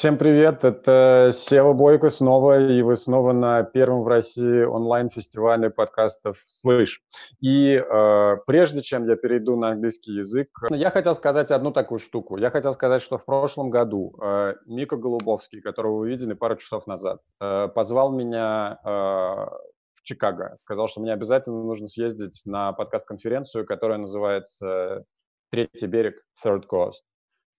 Всем привет, это Сева Бойко снова, и вы снова на первом в России онлайн-фестивале подкастов «Слышь». И э, прежде чем я перейду на английский язык, я хотел сказать одну такую штуку. Я хотел сказать, что в прошлом году э, Мика Голубовский, которого вы видели пару часов назад, э, позвал меня э, в Чикаго. Сказал, что мне обязательно нужно съездить на подкаст-конференцию, которая называется «Третий берег, Third Coast»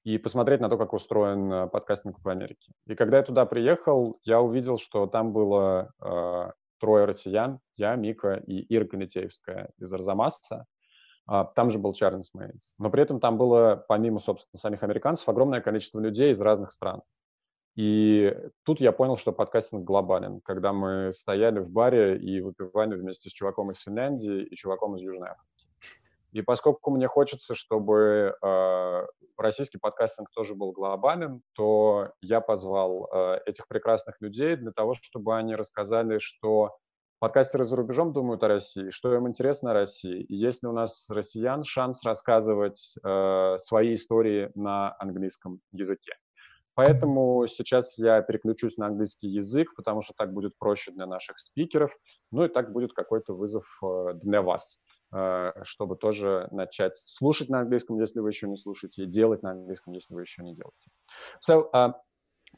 и посмотреть на то, как устроен э, подкастинг в Америке. И когда я туда приехал, я увидел, что там было э, трое россиян, я, Мика и Ира Конетеевская из Арзамаса. А, там же был Чарльз Мейнс. Но при этом там было, помимо, собственно, самих американцев, огромное количество людей из разных стран. И тут я понял, что подкастинг глобален, когда мы стояли в баре и выпивали вместе с чуваком из Финляндии и чуваком из Южной Африки. И поскольку мне хочется, чтобы э, российский подкастинг тоже был глобален, то я позвал э, этих прекрасных людей для того, чтобы они рассказали, что подкастеры за рубежом думают о России, что им интересно о России, и есть ли у нас россиян шанс рассказывать э, свои истории на английском языке. Поэтому сейчас я переключусь на английский язык, потому что так будет проще для наших спикеров, ну и так будет какой-то вызов э, для вас. Э, чтобы тоже начать слушать на английском, если вы еще не слушаете, и делать на английском, если вы еще не делаете. So, uh,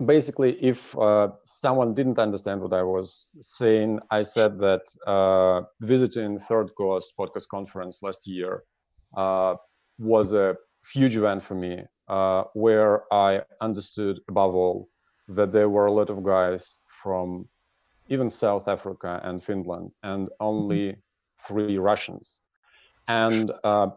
basically, if uh, someone didn't understand what I was saying, I said that uh, visiting Third Coast podcast conference last year uh, was a huge event for me, uh, where I understood above all that there were a lot of guys from even South Africa and Finland, and only mm -hmm three Russians. And uh,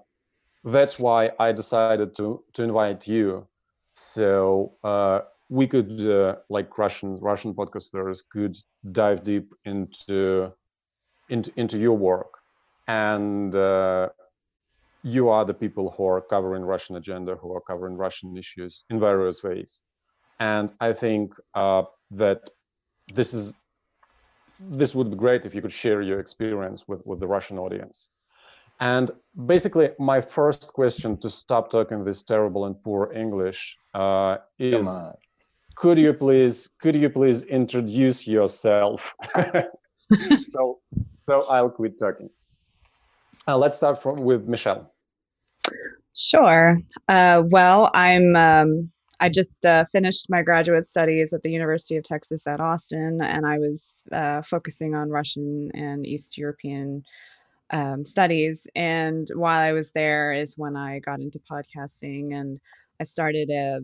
that's why I decided to, to invite you. So uh, we could, uh, like Russian Russian podcasters, could dive deep into into into your work, and uh, you are the people who are covering Russian agenda, who are covering Russian issues in various ways. And I think uh, that this is this would be great if you could share your experience with, with the Russian audience. And basically, my first question to stop talking this terrible and poor English uh, is: Could you please could you please introduce yourself? so so I'll quit talking. Uh, let's start from with Michelle. Sure. Uh, well, I'm um, I just uh, finished my graduate studies at the University of Texas at Austin, and I was uh, focusing on Russian and East European um, studies. And while I was there, is when I got into podcasting, and I started a,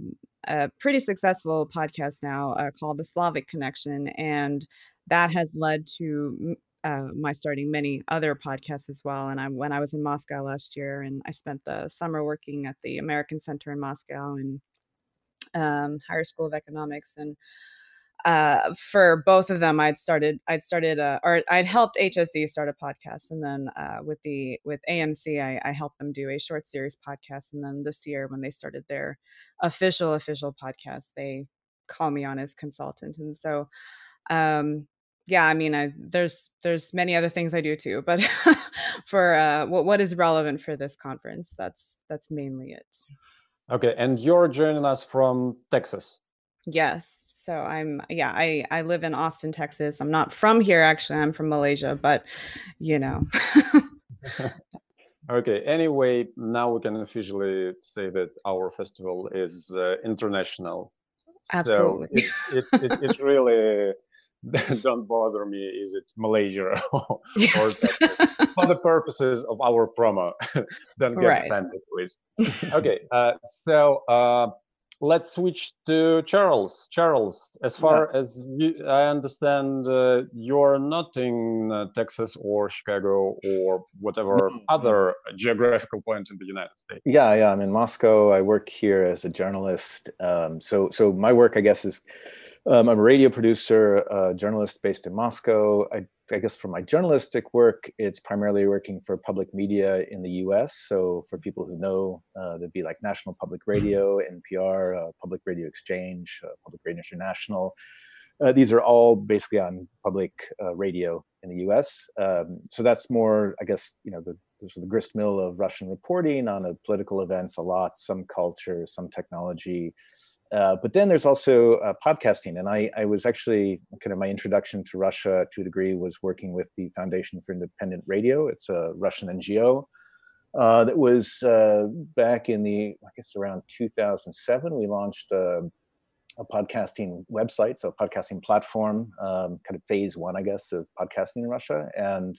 a pretty successful podcast now uh, called The Slavic Connexion, and that has led to uh, my starting many other podcasts as well. And I, when I was in Moscow last year, and I spent the summer working at the American Center in Moscow, and um, higher school of economics and uh, for both of them i'd started i'd started uh, or i'd helped HSE start a podcast and then uh, with the with amc I, I helped them do a short series podcast and then this year when they started their official official podcast they call me on as consultant and so um yeah i mean i there's there's many other things i do too but for uh what, what is relevant for this conference that's that's mainly it Okay, and you're joining us from Texas. Yes. So I'm yeah, I I live in Austin, Texas. I'm not from here actually. I'm from Malaysia, but you know. okay, anyway, now we can officially say that our festival is uh, international. Absolutely. So it, it, it, it's really don't bother me. Is it malaysia or, yes. for the purposes of our promo don't get right. offended please. Okay uh, so uh, let's switch to charles. Charles as far yeah. as you, i understand uh, you're not in uh, texas or chicago or whatever other geographical point in the united states. Yeah yeah i'm in moscow. I work here as a journalist. Um, so so my work i guess is um, I'm a radio producer, a journalist based in Moscow. I, I, guess for my journalistic work, it's primarily working for public media in the US. So for people who know, uh, there'd be like National Public mm-hmm. Radio, NPR, uh, Public Radio Exchange, uh, Public Radio International. Uh, these are all basically on public uh, radio in the US. Um, so that's more, I guess, you know, the, the grist mill of Russian reporting on political events a lot, some culture, some technology, Uh, but then there's also uh, podcasting, and I, I was actually kind of my introduction to Russia to a degree was working with the Foundation for Independent Radio. It's a Russian NGO uh, that was uh, back in the I guess around 2007. We launched a, a podcasting website, so a podcasting platform, um, kind of phase one, I guess, of podcasting in Russia, and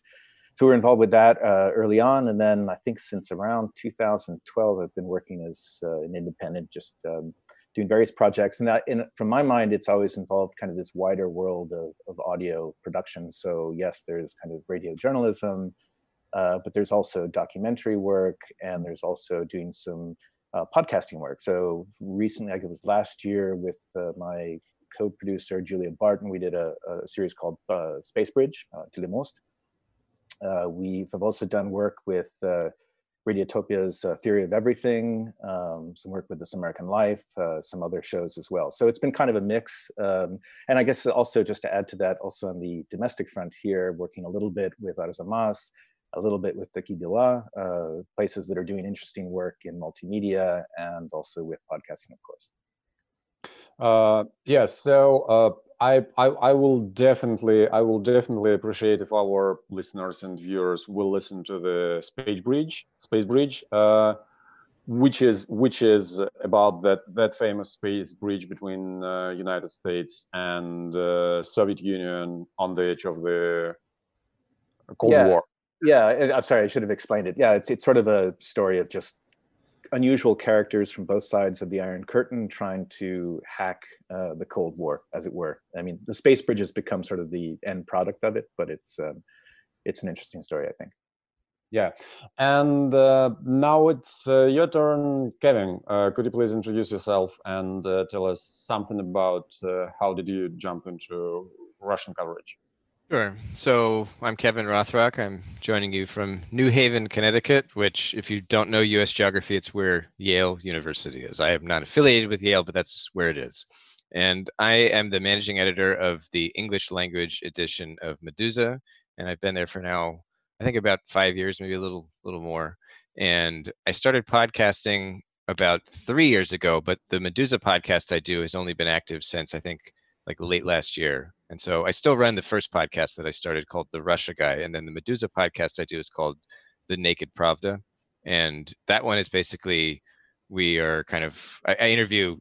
so we are involved with that uh, early on, and then I think since around 2012, I've been working as uh, an independent, just um, doing various projects. And that, in, from my mind, it's always involved kind of this wider world of, of audio production. So yes, there's kind of radio journalism, uh, but there's also documentary work, and there's also doing some uh, podcasting work. So recently, I think it was last year, with uh, my co-producer Julia Barton, we did a, a series called uh, Space Bridge, uh, Telemost uh, we've also done work with uh, Radiotopia's uh, Theory of Everything, um, some work with This American Life, uh, some other shows as well. So it's been kind of a mix. Um, and I guess also just to add to that, also on the domestic front here, working a little bit with Arzamas, a little bit with Takie Dela, uh, places that are doing interesting work in multimedia and also with podcasting, of course. Uh, yes, so uh, I, I, I will definitely I will definitely appreciate if our listeners and viewers will listen to the Space Bridge Space Bridge, uh, which is which is about that that famous space bridge between uh, United States and uh, Soviet Union on the edge of the Cold yeah. War. Yeah, I'm sorry, I should have explained it. Yeah, it's it's sort of a story of just unusual characters from both sides of the Iron Curtain trying to hack uh, the Cold War, as it were. I mean, the space bridge has become sort of the end product of it, but it's um, it's an interesting story, I think. Yeah, and uh, now it's uh, your turn, Kevin. Uh, could you please introduce yourself and uh, tell us something about uh, how did you jump into Russian coverage? Sure. So I'm Kevin Rothrock. I'm joining you from New Haven, Connecticut, which, if you don't know US geography, it's where Yale University is. I am not affiliated with Yale, but that's where it is. And I am the managing editor of the English language edition of Meduza, And I've been there for now, I think about five years, maybe a little, little more. And I started podcasting about three years ago, but the Meduza podcast I do has only been active since I think like late last year. And so I still run the first podcast that I started called The Russia Guy. And then the Meduza podcast I do is called The Naked Pravda. And that one is basically we are kind of, I, I interview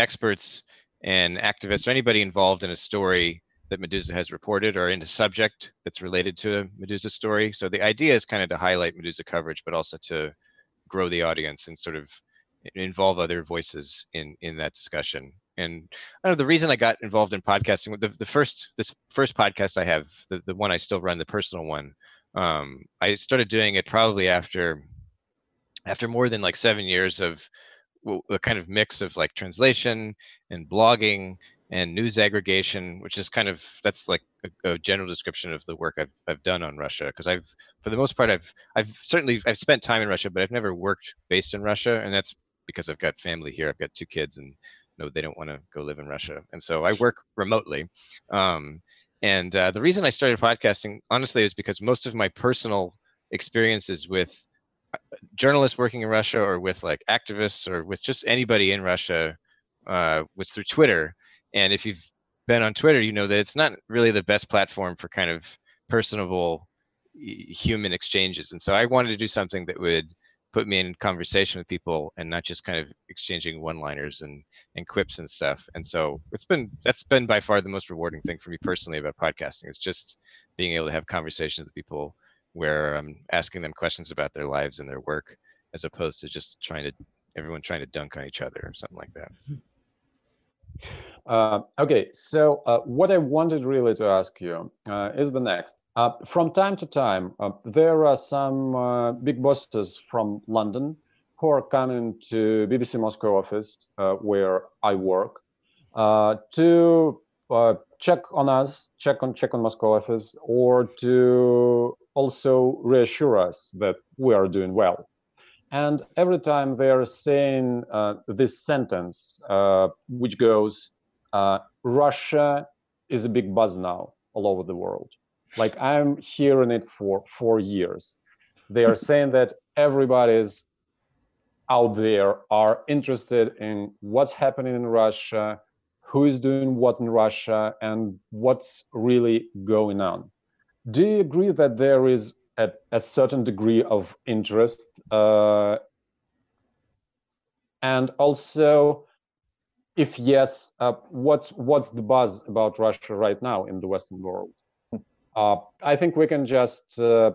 experts and activists or anybody involved in a story that Meduza has reported or in a subject that's related to a Meduza story. So the idea is kind of to highlight Meduza coverage, but also to grow the audience and sort of involve other voices in in that discussion and I know the reason I got involved in podcasting. The the first this first podcast I have, the the one I still run, the personal one. Um, I started doing it probably after after more than like seven years of a kind of mix of like translation and blogging and news aggregation, which is kind of that's like a, a general description of the work I've I've done on Russia. Because I've for the most part I've I've certainly I've spent time in Russia, but I've never worked based in Russia, and that's because I've got family here. I've got two kids, and no, they don't want to go live in Russia. And so I work remotely. Um, and uh, the reason I started podcasting, honestly, is because most of my personal experiences with uh, journalists working in Russia or with like activists or with just anybody in Russia uh, was through Twitter. And if you've been on Twitter, you know that it's not really the best platform for kind of personable human exchanges. And so I wanted to do something that would put me in conversation with people and not just kind of exchanging one-liners and and quips and stuff. And so it's been that's been by far the most rewarding thing for me personally about podcasting. It's just being able to have conversations with people where I'm asking them questions about their lives and their work, as opposed to just trying to everyone trying to dunk on each other or something like that. Uh, okay, so uh, what I wanted really to ask you uh, is the next. Uh, from time to time, uh, there are some uh, big bosses from London who are coming to BBC Moscow office uh, where I work uh, to check on us, check on check on Moscow office, or to also reassure us that we are doing well. And every time they are saying this sentence, which goes, "Russia is a big buzz now all over the world." Like i'm hearing it for four years they are saying that everybody's out there are interested in what's happening in Russia, who is doing what in Russia, and what's really going on. Do you agree that there is a, a certain degree of interest? Uh, and also, if yes, uh, what's what's the buzz about Russia right now in the Western world? Uh, I think we can just uh,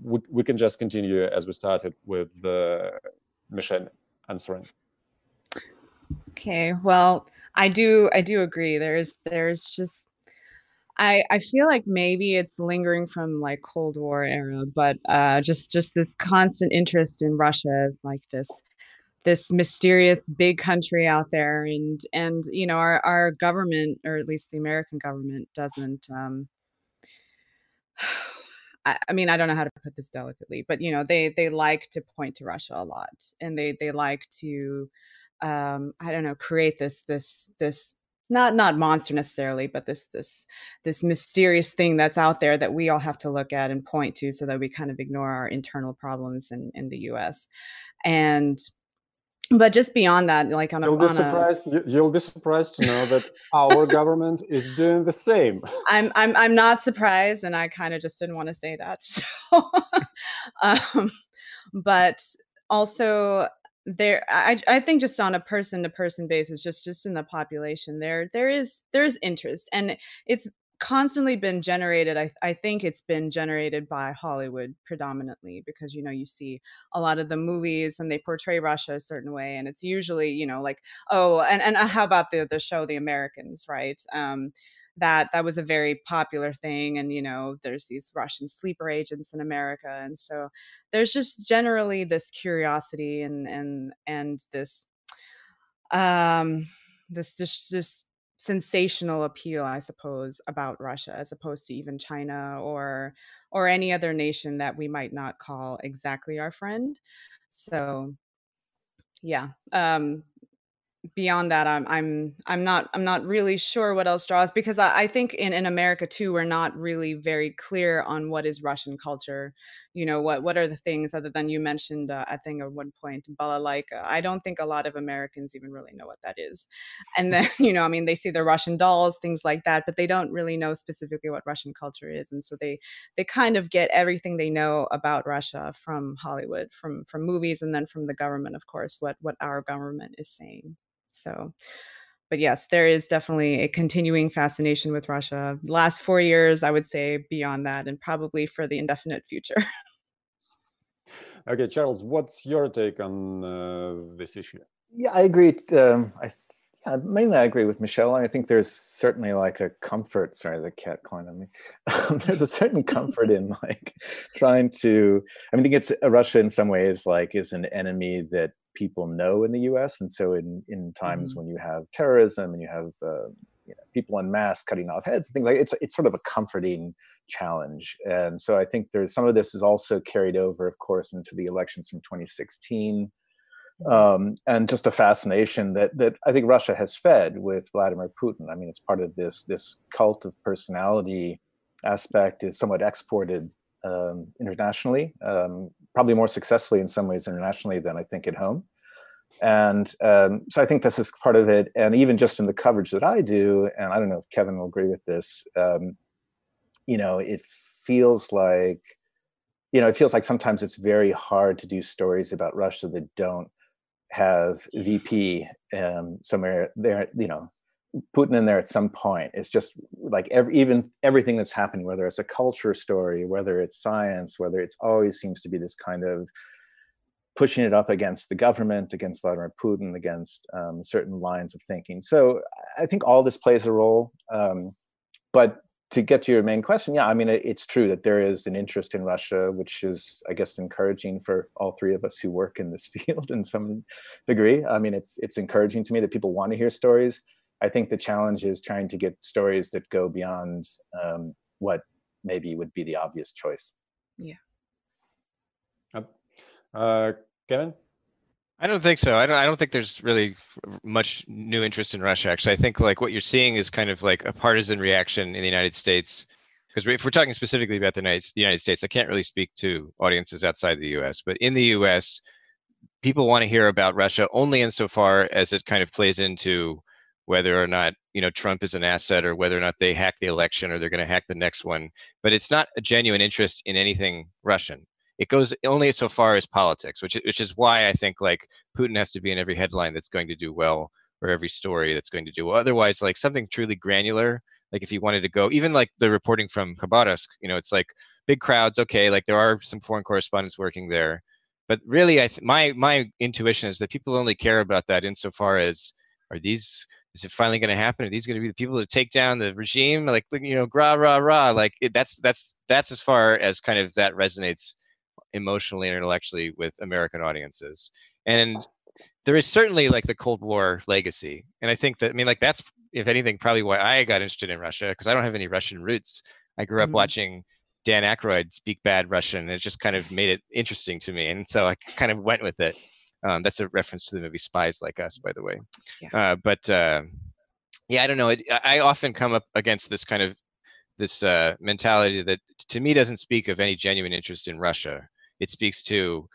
we, we can just continue as we started with uh, Michelle answering. Okay, well, I do I do agree. There's there's just I I feel like maybe it's lingering from like Cold War era, but uh, just just this constant interest in Russia as like this this mysterious big country out there, and and you know our our government or at least the American government doesn't. Um, I, I mean, I don't know how to put this delicately, but you know, they they like to point to Russia a lot, and they they like to, um, I don't know, create this this this not not monster necessarily, but this this this mysterious thing that's out there that we all have to look at and point to, so that we kind of ignore our internal problems in in the U.S. and but just beyond that, like on a, you'll be surprised. A, you'll be surprised to know that our government is doing the same. I'm I'm I'm not surprised, and I kind of just didn't want to say that. So, um, but also there, I I think just on a person to person basis, just just in the population, there there is there is interest, and it's constantly been generated I, I think it's been generated by hollywood predominantly because you know you see a lot of the movies and they portray russia a certain way and it's usually you know like oh and, and uh, how about the the show the americans right? Um, that that was a very popular thing and you know there's these russian sleeper agents in america and so there's just generally this curiosity and and and this um this just this sensational appeal i suppose about russia as opposed to even china or or any other nation that we might not call exactly our friend. So yeah um beyond that i'm i'm i'm not i'm not really sure what else draws because i, I think in, in america too we're not really very clear on what is russian culture you know what what are the things other than you mentioned uh, i think at one point balalaika i don't think a lot of americans even really know what that is. And then you know i mean they see the russian dolls things like that but they don't really know specifically what russian culture is. And so they they kind of get everything they know about russia from hollywood from from movies and then from the government of course what what our government is saying. So, but yes, there is definitely a continuing fascination with Russia. last four years, I would say beyond that, and probably for the indefinite future. okay, Charles, what's your take on uh, this issue? Yeah, I agree. Um, I yeah, mainly I agree with Michelle. I think there's certainly like a comfort. Sorry, the cat climbed on me. Um, there's a certain comfort in like trying to. I mean, I think it's uh, Russia in some ways like is an enemy that people know in the U.S. And so in in times mm-hmm. when you have terrorism and you have uh, you know, people in mass cutting off heads, and things like it's it's sort of a comforting challenge. And so I think there's some of this is also carried over, of course, into the elections from 2016. Mm-hmm. Um, and just a fascination that that I think Russia has fed with Vladimir Putin. I mean, it's part of this this cult of personality aspect is somewhat exported um, internationally, um, probably more successfully in some ways internationally than I think at home. And um, so I think this is part of it. And even just in the coverage that I do, and I don't know if Kevin will agree with this, um, you know, it feels like, you know, it feels like sometimes it's very hard to do stories about Russia that don't have VP um, somewhere there, you know, Putin in there at some point. It's just like every, even everything that's happening, whether it's a culture story, whether it's science, whether it's always seems to be this kind of pushing it up against the government, against Vladimir Putin, against um, certain lines of thinking. So I think all this plays a role. Um, but to get to your main question, yeah, I mean, it's true that there is an interest in Russia, which is, I guess, encouraging for all three of us who work in this field in some degree. I mean, it's it's encouraging to me that people want to hear stories I think the challenge is trying to get stories that go beyond um, what maybe would be the obvious choice. Yeah. Uh, Kevin? I don't think so. I don't. I don't think there's really much new interest in Russia. Actually, I think like what you're seeing is kind of like a partisan reaction in the United States. Because if we're talking specifically about the United, the United States, I can't really speak to audiences outside the U.S. But in the U.S., people want to hear about Russia only insofar as it kind of plays into whether or not you know Trump is an asset or whether or not they hack the election or they're going to hack the next one. But it's not a genuine interest in anything Russian. It goes only so far as politics, which which is why I think like Putin has to be in every headline that's going to do well or every story that's going to do well. Otherwise, like something truly granular, like if you wanted to go, even like the reporting from Khabarovsk, you know, it's like big crowds. Okay, like there are some foreign correspondents working there, but really, I th- my my intuition is that people only care about that insofar as are these is it finally going to happen? Are these going to be the people that take down the regime? Like, you know, rah rah rah. Like it, that's that's that's as far as kind of that resonates emotionally and intellectually with American audiences. And there is certainly like the Cold War legacy, and I think that I mean like that's if anything probably why I got interested in Russia because I don't have any Russian roots. I grew up mm-hmm. watching Dan Aykroyd speak bad Russian, and it just kind of made it interesting to me, and so I kind of went with it. Um, that's a reference to the movie Spies Like Us, by the way. Yeah. Uh, but uh, yeah, I don't know. It, I often come up against this kind of this uh, mentality that to me doesn't speak of any genuine interest in Russia. It speaks to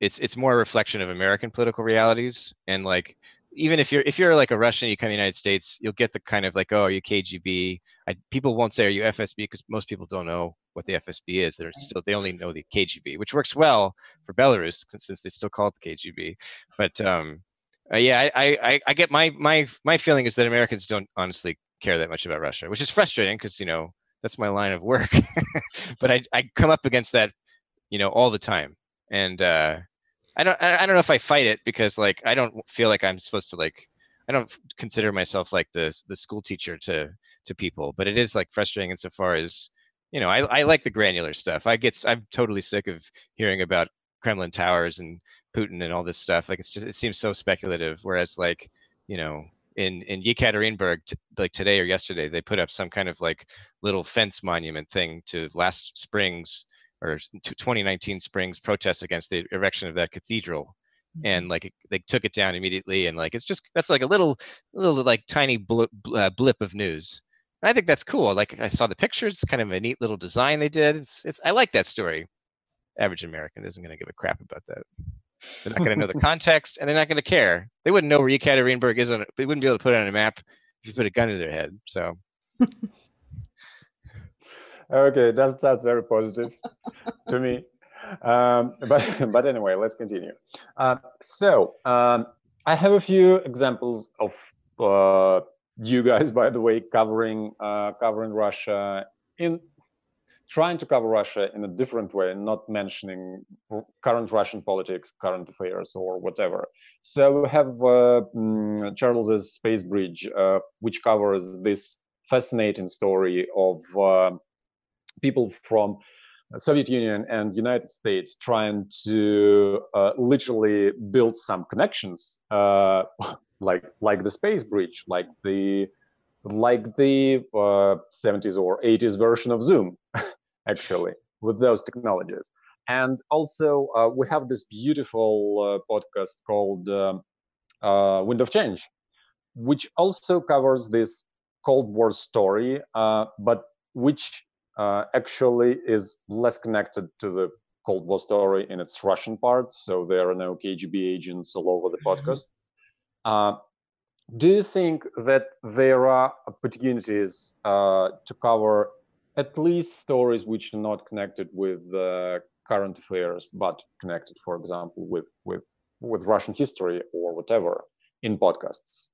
it's it's more a reflection of American political realities and like even if you're if you're like a Russian, you come to the United States, you'll get the kind of like, oh, are you KGB? I, people won't say are you FSB because most people don't know what the FSB is. They're still they only know the KGB, which works well for Belarus since, they still call it the KGB. But um, uh, yeah, I, I I get my my my feeling is that Americans don't honestly care that much about Russia, which is frustrating because you know that's my line of work. but I I come up against that you know all the time, and uh, I don't I don't know if I fight it because like I don't feel like I'm supposed to like I don't consider myself like the the school teacher to to people, but it is like frustrating insofar as you know I I like the granular stuff. I get I'm totally sick of hearing about Kremlin towers and Putin and all this stuff. Like it's just it seems so speculative. Whereas like you know in in Yekaterinburg t- like today or yesterday they put up some kind of like little fence monument thing to last spring's or 2019 Springs protests against the erection of that cathedral and mm-hmm. like they took it down immediately and like it's just that's like a little little like tiny blip, uh, blip of news and i think that's cool like i saw the pictures it's kind of a neat little design they did it's, it's i like that story average american isn't going to give a crap about that they're not going to know the context and they're not going to care they wouldn't know where Yekaterinburg is on they wouldn't be able to put it on a map if you put a gun to their head so okay, that sounds very positive to me. Um, but but anyway, let's continue. Uh, so um, I have a few examples of uh, you guys, by the way, covering uh, covering Russia in trying to cover Russia in a different way, not mentioning current Russian politics, current affairs, or whatever. So we have uh, mm, Charles's Space Bridge, uh, which covers this fascinating story of uh, people from Soviet Union and United States trying to uh, literally build some connections, uh, like like the space bridge, like the like the uh, 70s or 80s version of Zoom, actually, with those technologies. And also, uh, we have this beautiful uh, podcast called um, uh, Wind of Change, which also covers this Cold War story, but which uh, actually is less connected to the Cold War story in its Russian part. So there are no KGB agents all over the mm-hmm. podcast. Uh, do you think that there are opportunities uh, to cover at least stories which are not connected with current affairs, but connected, for example, with with with Russian history or whatever in podcasts?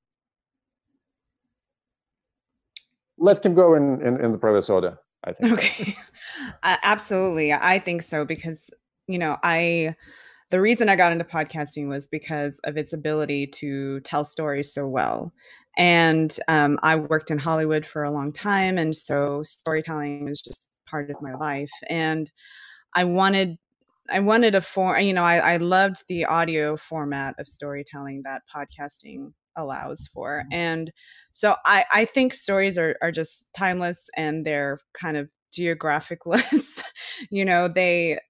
Let's keep going in, in the previous order. I think. Okay. uh, absolutely. I think so because, you know, I, the reason I got into podcasting was because of its ability to tell stories so well. And um, I worked in Hollywood for a long time. And so storytelling is just part of my life. And I wanted I wanted a form, you know, I, I loved the audio format of storytelling that podcasting allows for. Mm-hmm. And so I, I think stories are, are just timeless and they're kind of geographicless. you know, they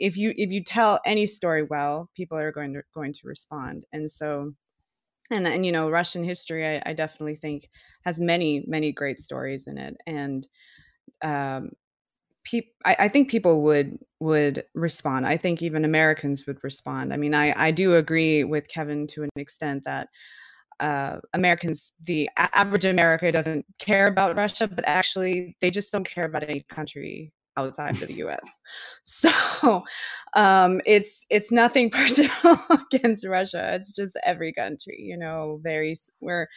if you if you tell any story well, people are going to going to respond. And so and and you know, Russian history I, I definitely think has many, many great stories in it. And um people I, I, think people would would respond i think even americans would respond i mean i i do agree with kevin to an extent that uh, americans the average america doesn't care about russia but actually they just don't care about any country outside of the us so um it's it's nothing personal against russia. It's just every country you know very we're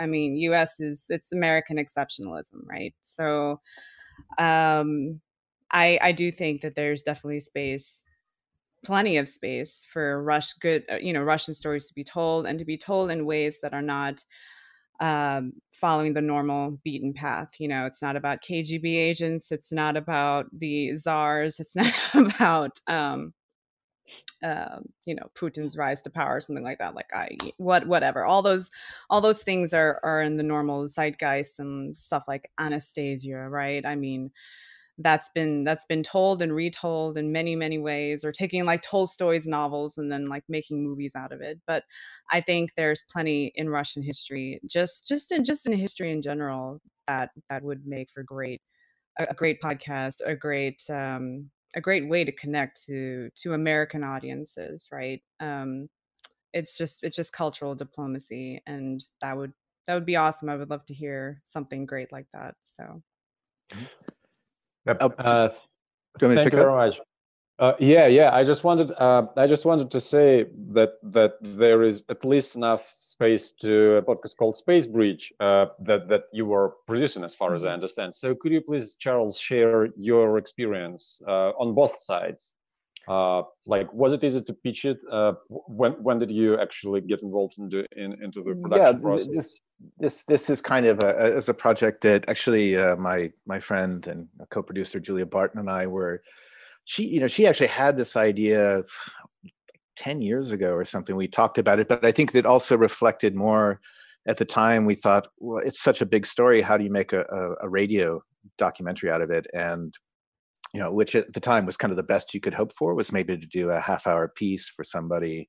i mean us is it's american exceptionalism right? So um I I do think that there's definitely space, plenty of space for Rush good uh, you know Russian stories to be told and to be told in ways that are not um, following the normal beaten path. You know, it's not about KGB agents. It's not about the czars. It's not about um, uh, you know Putin's rise to power, or something like that. Like I what whatever. All those all those things are are in the normal zeitgeist and stuff like Anastasia, right? I mean, that's been that's been told and retold in many many ways or taking like tolstoy's novels and then like making movies out of it but i think there's plenty in russian history just just in just in history in general that that would make for great a, great podcast a great um a great way to connect to to american audiences right um it's just it's just cultural diplomacy and that would that would be awesome i would love to hear something great like that so mm-hmm. Yep. Uh, thank you very much. Uh, yeah, yeah. I just wanted, uh, I just wanted to say that that there is at least enough space to a podcast called Space Bridge uh, that that you were producing, as far as I mm-hmm. understand. So, could you please, Charles, share your experience uh, on both sides? Uh, like, was it easy to pitch it? Uh, when when did you actually get involved into in, into the production yeah, process? This, this this is kind of a, as a project that actually uh, my my friend and co-producer Julia Barton and I were. She you know she actually had this idea 10 years ago or something we talked about it but i think that also reflected more at the time we thought well it's such a big story how do you make a, a, a radio documentary out of it and you know, which at the time was kind of the best you could hope for, was maybe to do a half hour piece for somebody.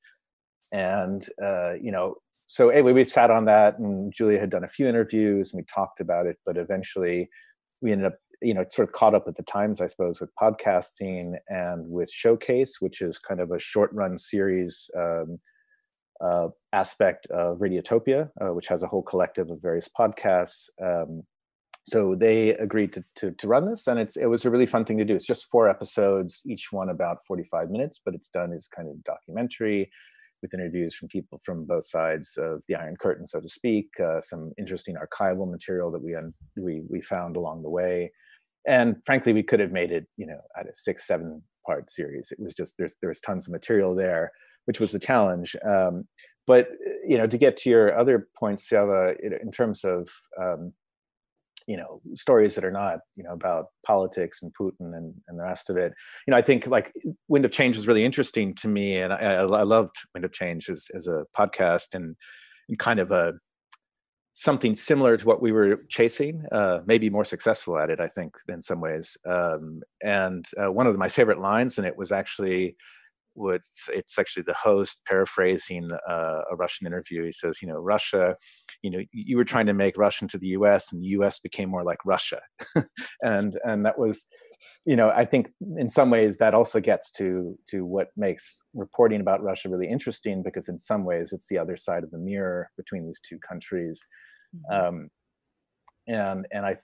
And, uh, you know, so anyway, we sat on that and Julia had done a few interviews and we talked about it, but eventually we ended up, you know, sort of caught up at the times, I suppose, with podcasting and with Showcase, which is kind of a short run series um, uh, aspect of Radiotopia, uh, which has a whole collective of various podcasts. Um, so they agreed to, to, to run this and it's it was a really fun thing to do. It's just four episodes each one about 45 minutes but it's done as kind of documentary with interviews from people from both sides of the iron curtain so to speak uh, some interesting archival material that we un, we we found along the way. And frankly we could have made it you know at a six seven part series. It was just there's there's tons of material there which was the challenge. Um, but you know to get to your other points Siava, in terms of um, you know stories that are not you know about politics and Putin and, and the rest of it. You know, I think like Wind of Change was really interesting to me, and I, I loved Wind of Change as as a podcast and, and kind of a something similar to what we were chasing, uh, maybe more successful at it, I think, in some ways. Um, and uh, one of my favorite lines in it was actually would it's actually the host paraphrasing uh, a Russian interview. He says, you know, Russia, you know, you were trying to make Russia into the U.S. and the U.S. became more like Russia, and and that was, you know, I think in some ways that also gets to to what makes reporting about Russia really interesting because in some ways it's the other side of the mirror between these two countries, mm-hmm. um, and and I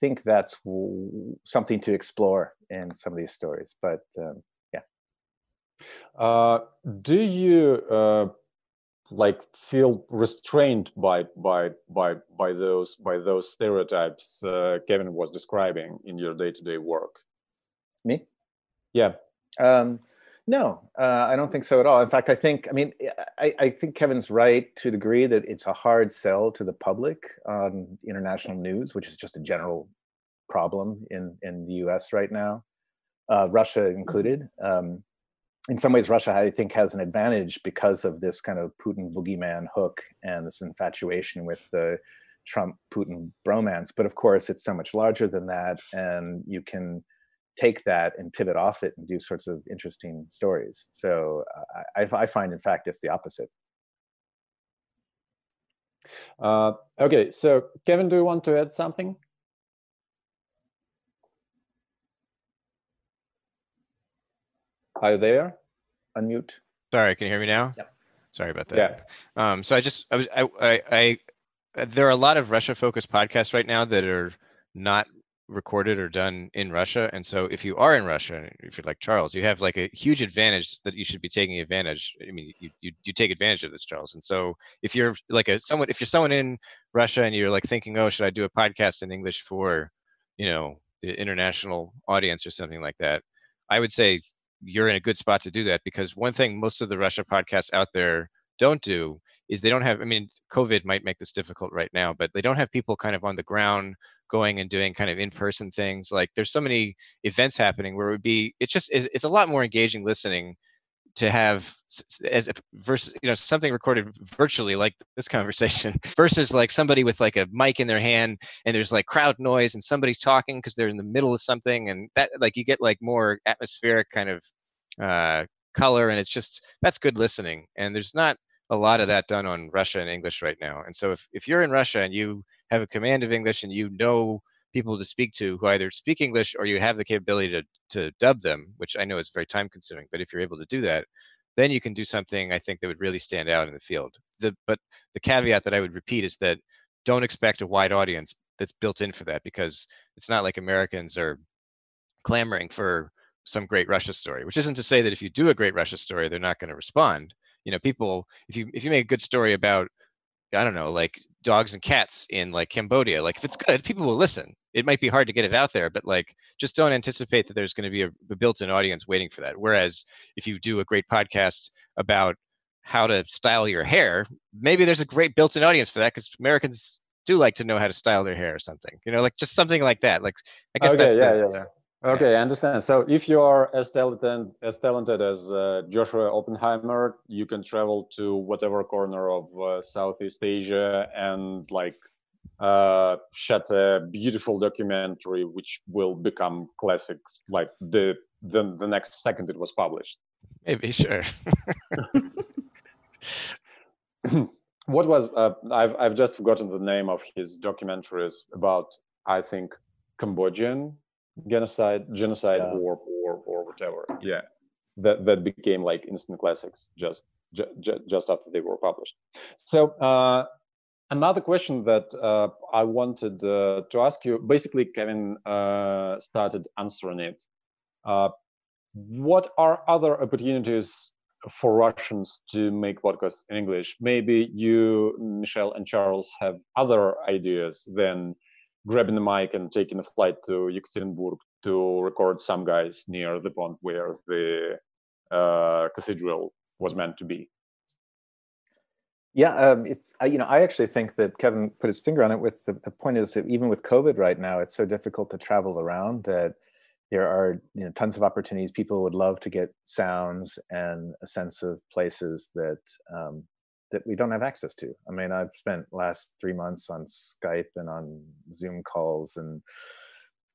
think that's something to explore in some of these stories, but. Um, uh, do you uh, like feel restrained by by by by those by those stereotypes uh, Kevin was describing in your day-to-day work? Me? Yeah. Um, no, uh, I don't think so at all. In fact, I think I mean I, I think Kevin's right to a degree that it's a hard sell to the public on international news, which is just a general problem in in the U.S. right now, uh, Russia mm-hmm. included. Um, in some ways, Russia, I think, has an advantage because of this kind of Putin boogeyman hook and this infatuation with the Trump Putin bromance. But of course, it's so much larger than that, and you can take that and pivot off it and do sorts of interesting stories. So uh, I, I, find, in fact, it's the opposite. Uh, okay, so Kevin, do you want to add something? Are you there? Unmute. Sorry, can you hear me now? Yep. Sorry about that. Yeah. Um, so I just, I was, I, I, I, there are a lot of Russia focused podcasts right now that are not recorded or done in Russia. And so if you are in Russia, if you're like Charles, you have like a huge advantage that you should be taking advantage. I mean, you, you, you take advantage of this, Charles. And so if you're like a someone, if you're someone in Russia and you're like thinking, oh, should I do a podcast in English for, you know, the international audience or something like that, I would say you're in a good spot to do that because one thing most of the Russia podcasts out there don't do is they don't have i mean covid might make this difficult right now but they don't have people kind of on the ground going and doing kind of in-person things. Like there's so many events happening where it would be it's just it's, it's a lot more engaging listening to have as versus you know something recorded virtually like this conversation versus like somebody with like a mic in their hand and there's like crowd noise and somebody's talking because they're in the middle of something and that like you get like more atmospheric kind of uh color and it's just that's good listening and there's not a lot of that done on Russia and English right now. And so if, if you're in Russia and you have a command of English and you know people to speak to who either speak English or you have the capability to, to dub them, which I know is very time consuming, but if you're able to do that, then you can do something I think that would really stand out in the field. The, but the caveat that I would repeat is that don't expect a wide audience that's built in for that because it's not like Americans are clamoring for some great Russia story, which isn't to say that if you do a great Russia story, they're not going to respond you know people if you if you make a good story about i don't know like dogs and cats in like cambodia like if it's good people will listen it might be hard to get it out there but like just don't anticipate that there's going to be a, a built-in audience waiting for that whereas if you do a great podcast about how to style your hair maybe there's a great built-in audience for that because americans do like to know how to style their hair or something you know like just something like that like i guess okay, that's yeah, the, yeah, yeah. Okay, I understand. So if you are as talented as talented as uh, Joshua Oppenheimer, you can travel to whatever corner of uh, Southeast Asia and like uh, shot a beautiful documentary, which will become classics like the the, the next second it was published. Maybe sure. what was uh, I've I've just forgotten the name of his documentaries about I think Cambodian genocide genocide yeah. or or or whatever yeah that that became like instant classics just ju- ju- just after they were published so uh, another question that uh, i wanted uh, to ask you basically kevin uh, started answering it uh, what are other opportunities for russians to make podcasts in english maybe you michelle and charles have other ideas than grabbing the mic and taking a flight to Yekaterinburg to record some guys near the pond where the uh, cathedral was meant to be. Yeah, um, if, I, you know, I actually think that Kevin put his finger on it. With the, the point is that even with COVID right now, it's so difficult to travel around that there are you know tons of opportunities. People would love to get sounds and a sense of places that um, that we don't have access to. I mean, I've spent last three months on Skype and on Zoom calls, and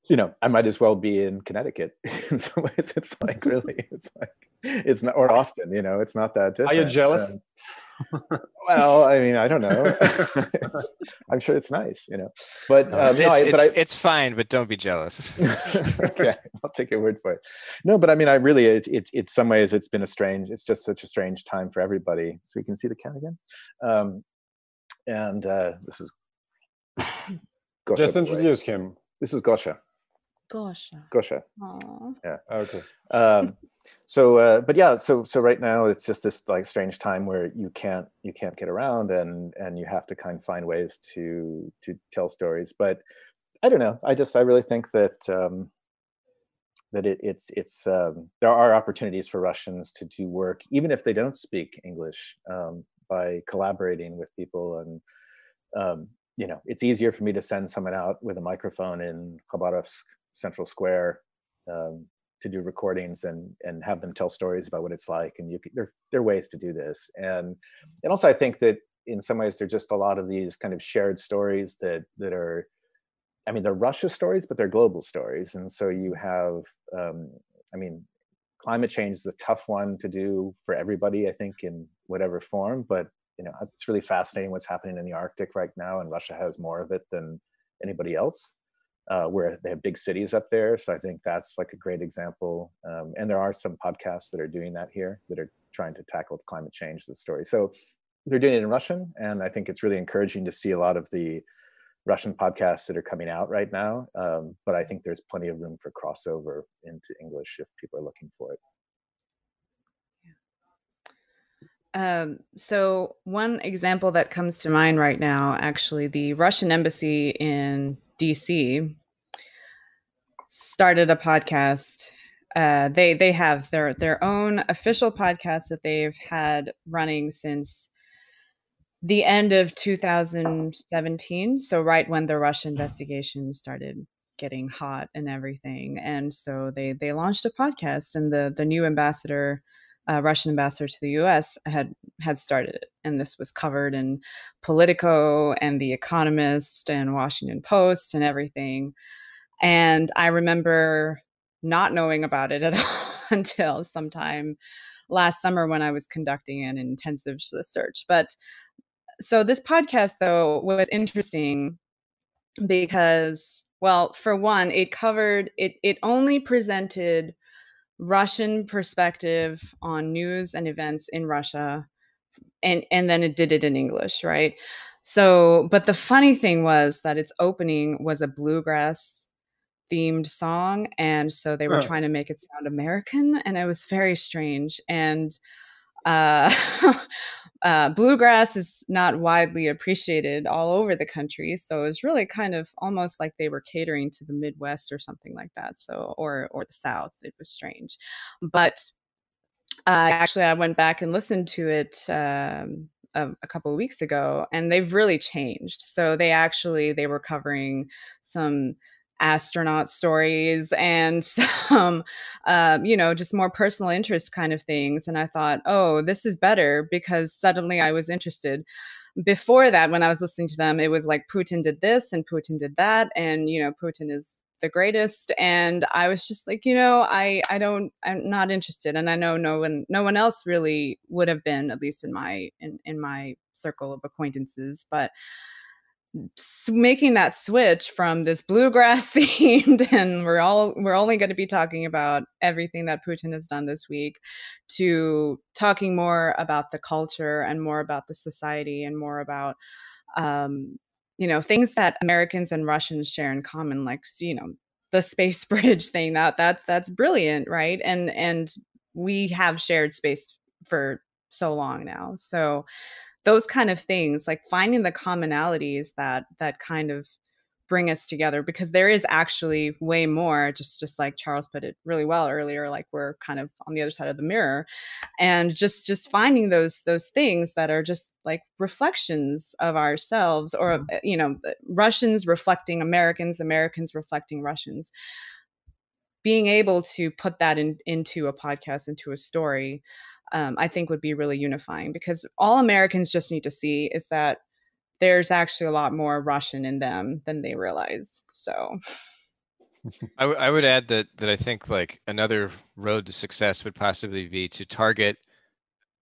you know, I might as well be in Connecticut. in some ways, it's like really, it's like it's not or Austin. You know, it's not that different. Are you jealous? Um, well, I mean, I don't know. I'm sure it's nice, you know. But um, it's, no, I, it's, but I, it's fine, but don't be jealous. okay, I'll take your word for it. No, but I mean, I really, it's it, it's some ways it's been a strange. It's just such a strange time for everybody. So you can see the cat again, um, and uh, this is. Gosha, just introduce him. This is Gosha. Gosha. Gosha. Aww. Yeah. Okay. Um, so uh, but yeah so so right now it's just this like strange time where you can't you can't get around and and you have to kind of find ways to to tell stories but i don't know i just i really think that um that it, it's it's um, there are opportunities for russians to do work even if they don't speak english um, by collaborating with people and um, you know it's easier for me to send someone out with a microphone in khabarovsk central square um, to do recordings and and have them tell stories about what it's like and you can, there, there are ways to do this. And and also i think that in some ways there's just a lot of these kind of shared stories that that are i mean they're russia stories but they're global stories. And so you have um, i mean climate change is a tough one to do for everybody i think in whatever form but you know it's really fascinating what's happening in the arctic right now and russia has more of it than anybody else uh, where they have big cities up there. So I think that's like a great example. Um, and there are some podcasts that are doing that here that are trying to tackle climate change, the story. So they're doing it in Russian, and I think it's really encouraging to see a lot of the Russian podcasts that are coming out right now. Um, but I think there's plenty of room for crossover into English if people are looking for it. Um, so one example that comes to mind right now, actually, the Russian embassy in DC started a podcast. Uh, they they have their their own official podcast that they've had running since the end of 2017. So right when the Russia investigation started getting hot and everything, and so they they launched a podcast, and the the new ambassador uh, Russian ambassador to the U.S. had had started it, and this was covered in Politico and The Economist and Washington Post and everything. And I remember not knowing about it at all until sometime last summer when I was conducting an intensive uh, search. But so this podcast though was interesting because well for one it covered it it only presented Russian perspective on news and events in Russia and and then it did it in English, right? So, but the funny thing was that its opening was a bluegrass themed song and so they were oh. trying to make it sound American and it was very strange and uh, uh, bluegrass is not widely appreciated all over the country, so it was really kind of almost like they were catering to the Midwest or something like that. So, or or the South. It was strange, but uh, actually, I went back and listened to it. Um, a, a, couple of weeks ago and they've really changed so they actually they were covering some astronaut stories and some um, you know just more personal interest kind of things and i thought oh this is better because suddenly i was interested. Before that when i was listening to them it was like putin did this and putin did that and you know putin is the greatest and i was just like you know i i don't i'm not interested and i know no one no one else really would have been at least in my in, in my circle of acquaintances but making that switch from this bluegrass themed and we're all we're only going to be talking about everything that Putin has done this week to talking more about the culture and more about the society and more about um, you know things that Americans and Russians share in common like you know the space bridge thing that that's that's brilliant right? And and we have shared space for so long now. So those kind of things like finding the commonalities that that kind of bring us together because there is actually way more just just like charles put it really well earlier like we're kind of on the other side of the mirror and just just finding those those things that are just like reflections of ourselves or mm-hmm. you know russians reflecting americans americans reflecting russians being able to put that in, into a podcast into a story um, I think would be really unifying because all Americans just need to see is that there's actually a lot more Russian in them than they realize. So. I, w- I would add that that I think like another road to success would possibly be to target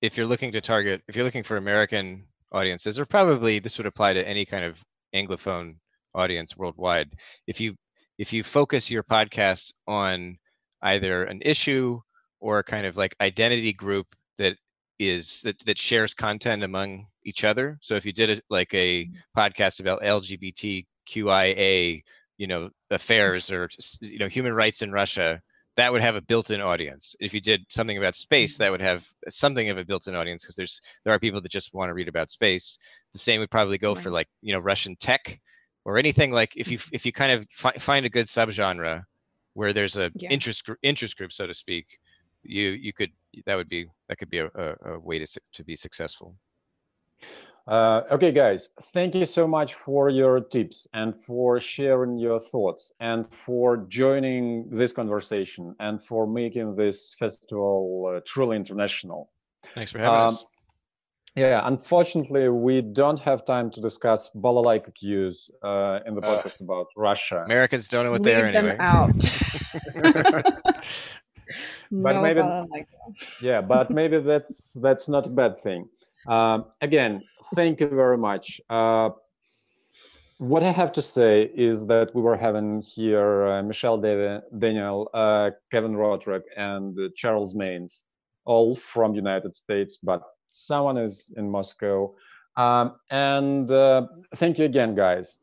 if you're looking to target if you're looking for American audiences or probably this would apply to any kind of anglophone audience worldwide if you if you focus your podcast on either an issue or a kind of like identity group that is that, that shares content among each other. So if you did it like a mm-hmm. podcast about LGBTQIA, you know, affairs or you know human rights in Russia, that would have a built-in audience. If you did something about space, mm-hmm. that would have something of a built-in audience because there's there are people that just want to read about space. The same would probably go right. for like you know Russian tech or anything like if you mm-hmm. if you kind of fi- find a good subgenre where there's a yeah. interest interest group so to speak you you could that would be that could be a, a, a way to to be successful. Uh, okay, guys, thank you so much for your tips and for sharing your thoughts and for joining this conversation and for making this festival uh, truly international. Thanks for having um, us. Yeah, unfortunately, we don't have time to discuss balalaika cues uh, in the podcast uh, about Russia. Americans don't know what Leave they are anyway. them out. but no maybe like yeah but maybe that's that's not a bad thing uh, again thank you very much uh, what I have to say is that we were having here uh, Michelle Daniel, uh, Kevin Rothrock, and Charles Maynes, all from United States, but someone is in Moscow. Um, and uh, thank you again, guys.